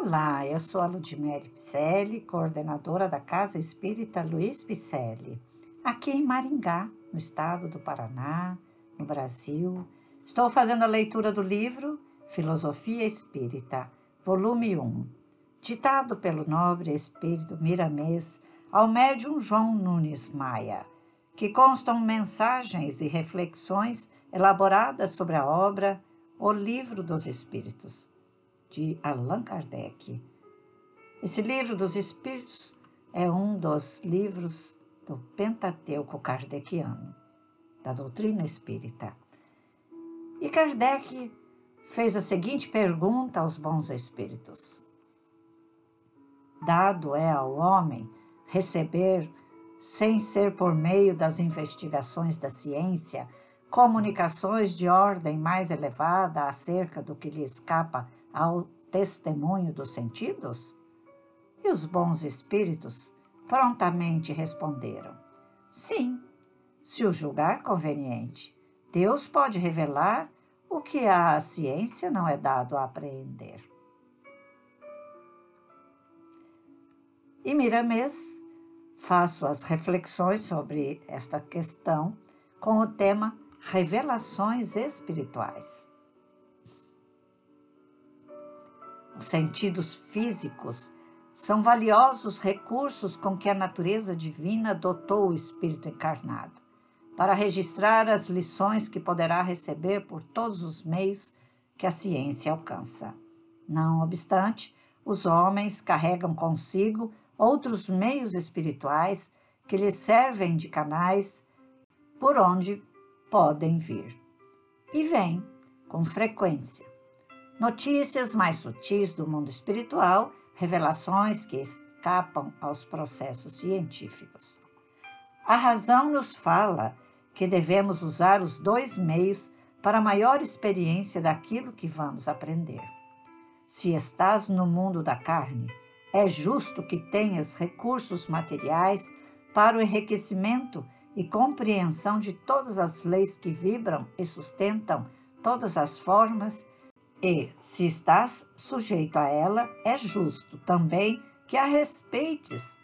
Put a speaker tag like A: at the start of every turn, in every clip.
A: Olá, eu sou a Ludmere Picelli, coordenadora da Casa Espírita Luiz Picelli, aqui em Maringá, no estado do Paraná, no Brasil. Estou fazendo a leitura do livro Filosofia Espírita, volume 1, ditado pelo nobre espírito Miramês ao médium João Nunes Maia, que constam mensagens e reflexões elaboradas sobre a obra O Livro dos Espíritos de Allan Kardec. Esse livro dos Espíritos é um dos livros do Pentateuco kardeciano, da doutrina espírita. E Kardec fez a seguinte pergunta aos bons espíritos: Dado é ao homem receber, sem ser por meio das investigações da ciência, comunicações de ordem mais elevada acerca do que lhe escapa ao testemunho dos sentidos? E os bons espíritos prontamente responderam: Sim, se o julgar conveniente. Deus pode revelar o que a ciência não é dado a apreender. E Miramês faz suas reflexões sobre esta questão com o tema Revelações Espirituais. Os sentidos físicos são valiosos recursos com que a natureza divina dotou o espírito encarnado, para registrar as lições que poderá receber por todos os meios que a ciência alcança. Não obstante, os homens carregam consigo outros meios espirituais que lhes servem de canais por onde podem vir. E vêm, com frequência, Notícias mais sutis do mundo espiritual, revelações que escapam aos processos científicos. A razão nos fala que devemos usar os dois meios para maior experiência daquilo que vamos aprender. Se estás no mundo da carne, é justo que tenhas recursos materiais para o enriquecimento e compreensão de todas as leis que vibram e sustentam todas as formas e, se estás sujeito a ela, é justo também que a respeites.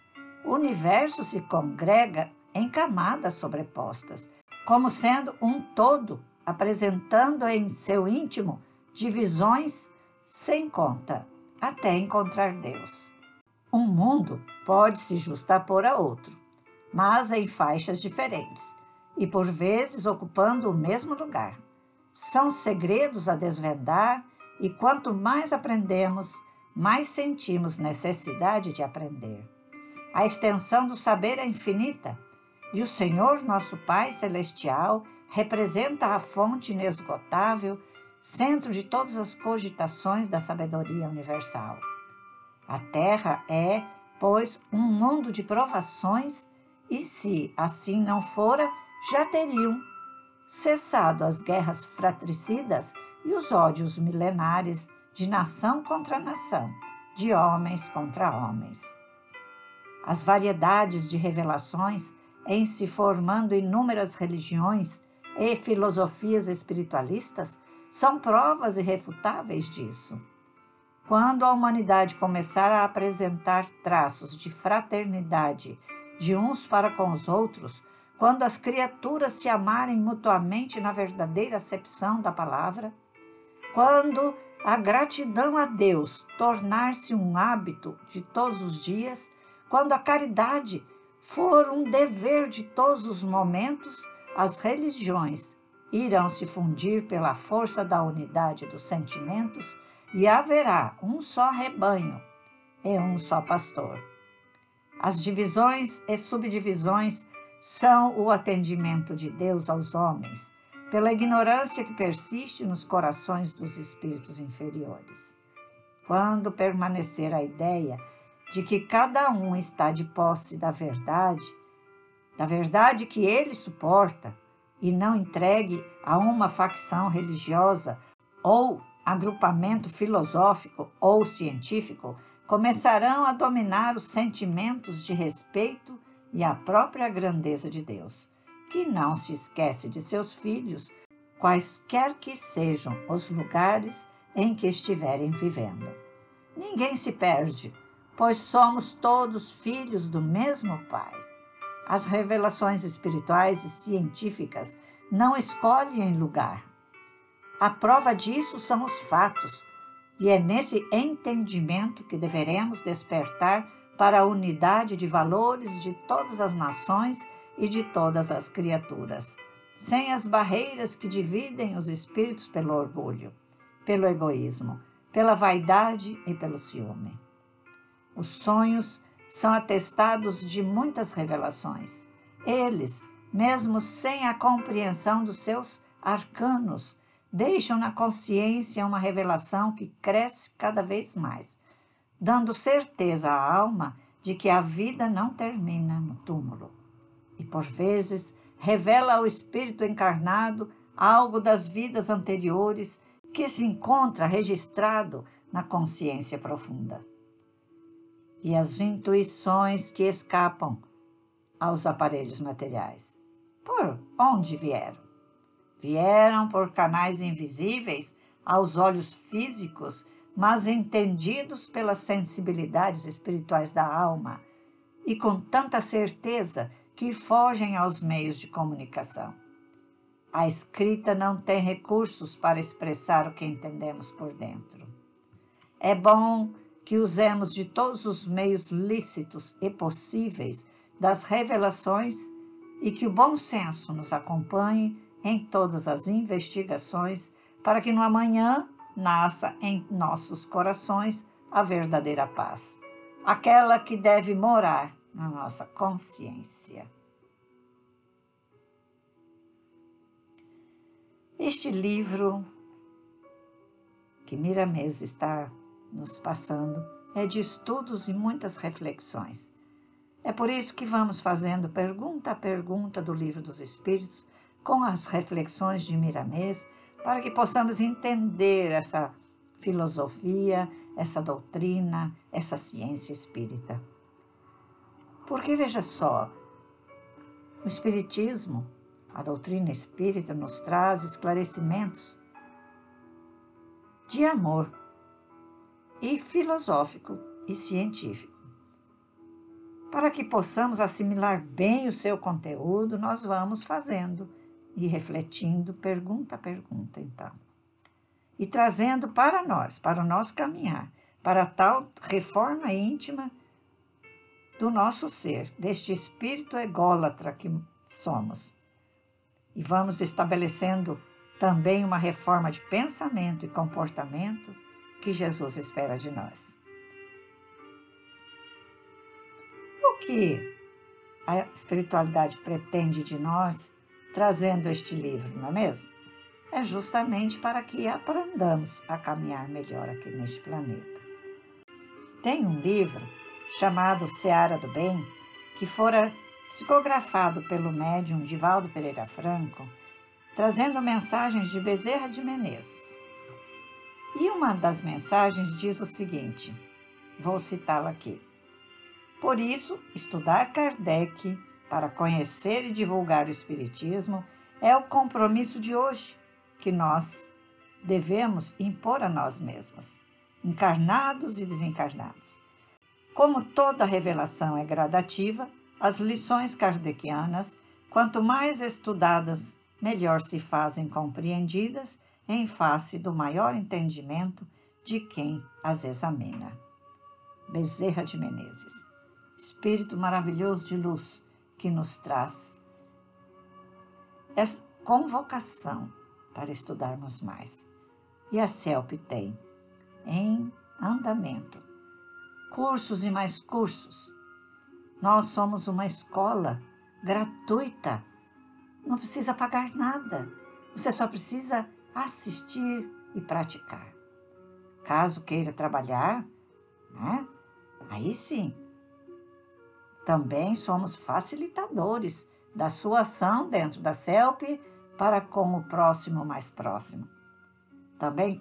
A: O universo se congrega em camadas sobrepostas, como sendo um todo, apresentando em seu íntimo divisões sem conta, até encontrar Deus. Um mundo pode se justapor a outro, mas em faixas diferentes e por vezes ocupando o mesmo lugar. São segredos a desvendar e quanto mais aprendemos, mais sentimos necessidade de aprender. A extensão do saber é infinita e o Senhor, nosso Pai Celestial, representa a fonte inesgotável, centro de todas as cogitações da sabedoria universal. A Terra é, pois, um mundo de provações e, se assim não fora, já teriam cessado as guerras fratricidas e os ódios milenares de nação contra nação, de homens contra homens. As variedades de revelações em se formando inúmeras religiões e filosofias espiritualistas são provas irrefutáveis disso. Quando a humanidade começar a apresentar traços de fraternidade de uns para com os outros, quando as criaturas se amarem mutuamente na verdadeira acepção da palavra, quando a gratidão a Deus tornar-se um hábito de todos os dias, quando a caridade for um dever de todos os momentos, as religiões irão se fundir pela força da unidade dos sentimentos e haverá um só rebanho e um só pastor. As divisões e subdivisões são o atendimento de Deus aos homens, pela ignorância que persiste nos corações dos espíritos inferiores. Quando permanecer a ideia de que cada um está de posse da verdade, da verdade que ele suporta, e não entregue a uma facção religiosa ou agrupamento filosófico ou científico, começarão a dominar os sentimentos de respeito e a própria grandeza de Deus, que não se esquece de seus filhos, quaisquer que sejam os lugares em que estiverem vivendo. ninguém se perde, pois somos todos filhos do mesmo Pai. As revelações espirituais e científicas não escolhem lugar. A prova disso são os fatos, e é nesse entendimento que deveremos despertar para a unidade de valores de todas as nações e de todas as criaturas, sem as barreiras que dividem os espíritos pelo orgulho, pelo egoísmo, pela vaidade e pelo ciúme. Os sonhos são atestados de muitas revelações. Eles, mesmo sem a compreensão dos seus arcanos, deixam na consciência uma revelação que cresce cada vez mais, dando certeza à alma de que a vida não termina no túmulo. E por vezes revela ao espírito encarnado algo das vidas anteriores que se encontra registrado na consciência profunda e as intuições que escapam aos aparelhos materiais. Por onde vieram? Vieram por canais invisíveis aos olhos físicos, mas entendidos pelas sensibilidades espirituais da alma e com tanta certeza que fogem aos meios de comunicação. A escrita não tem recursos para expressar o que entendemos por dentro. É bom que usemos de todos os meios lícitos e possíveis das revelações e que o bom senso nos acompanhe em todas as investigações para que no amanhã nasça em nossos corações a verdadeira paz, aquela que deve morar na nossa consciência. Este livro que Miramês está nos passando é de estudos e muitas reflexões. É por isso que vamos fazendo pergunta a pergunta do Livro dos Espíritos com as reflexões de Miramês, para que possamos entender essa filosofia, essa doutrina, essa ciência espírita. Porque veja só, o Espiritismo, a doutrina espírita, nos traz esclarecimentos de amor e filosófico e científico. Para que possamos assimilar bem o seu conteúdo, nós vamos fazendo e refletindo pergunta a pergunta, então. E trazendo para nós, para o nosso caminhar, para tal reforma íntima do nosso ser, deste espírito ególatra que somos. E vamos estabelecendo também uma reforma de pensamento e comportamento que Jesus espera de nós. O que a espiritualidade pretende de nós trazendo este livro, não é mesmo? É justamente para que aprendamos a caminhar melhor aqui neste planeta. Tem um livro chamado Seara do Bem, que fora psicografado pelo médium Divaldo Pereira Franco, trazendo mensagens de Bezerra de Menezes. E uma das mensagens diz o seguinte: vou citá-la aqui. Por isso, estudar Kardec para conhecer e divulgar o Espiritismo é o compromisso de hoje que nós devemos impor a nós mesmos, encarnados e desencarnados. Como toda revelação é gradativa, as lições kardecianas, quanto mais estudadas, melhor se fazem compreendidas em face do maior entendimento de quem as examina. Bezerra de Menezes, Espírito maravilhoso de luz que nos traz essa convocação para estudarmos mais. E a CELP tem em andamento cursos e mais cursos. Nós somos uma escola gratuita, não precisa pagar nada, você só precisa assistir e praticar. Caso queira trabalhar, né? Aí sim. Também somos facilitadores da sua ação dentro da CELP para com o próximo mais próximo. Também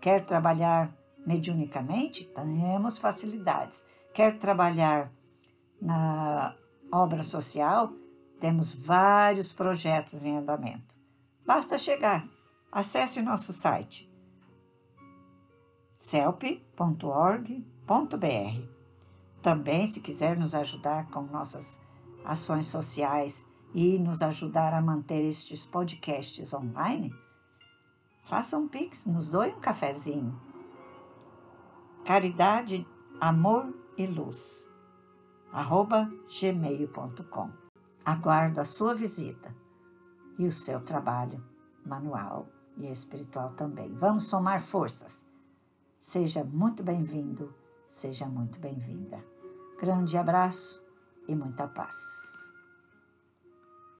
A: quer trabalhar mediunicamente? Temos facilidades. Quer trabalhar na obra social? Temos vários projetos em andamento. Basta chegar Acesse o nosso site celp.org.br. Também, se quiser nos ajudar com nossas ações sociais e nos ajudar a manter estes podcasts online, faça um pix, nos doe um cafezinho. Caridade, amor e luz. arroba gmail.com. Aguardo a sua visita e o seu trabalho manual e espiritual também. Vamos somar forças. Seja muito bem-vindo, seja muito bem-vinda. Grande abraço e muita paz.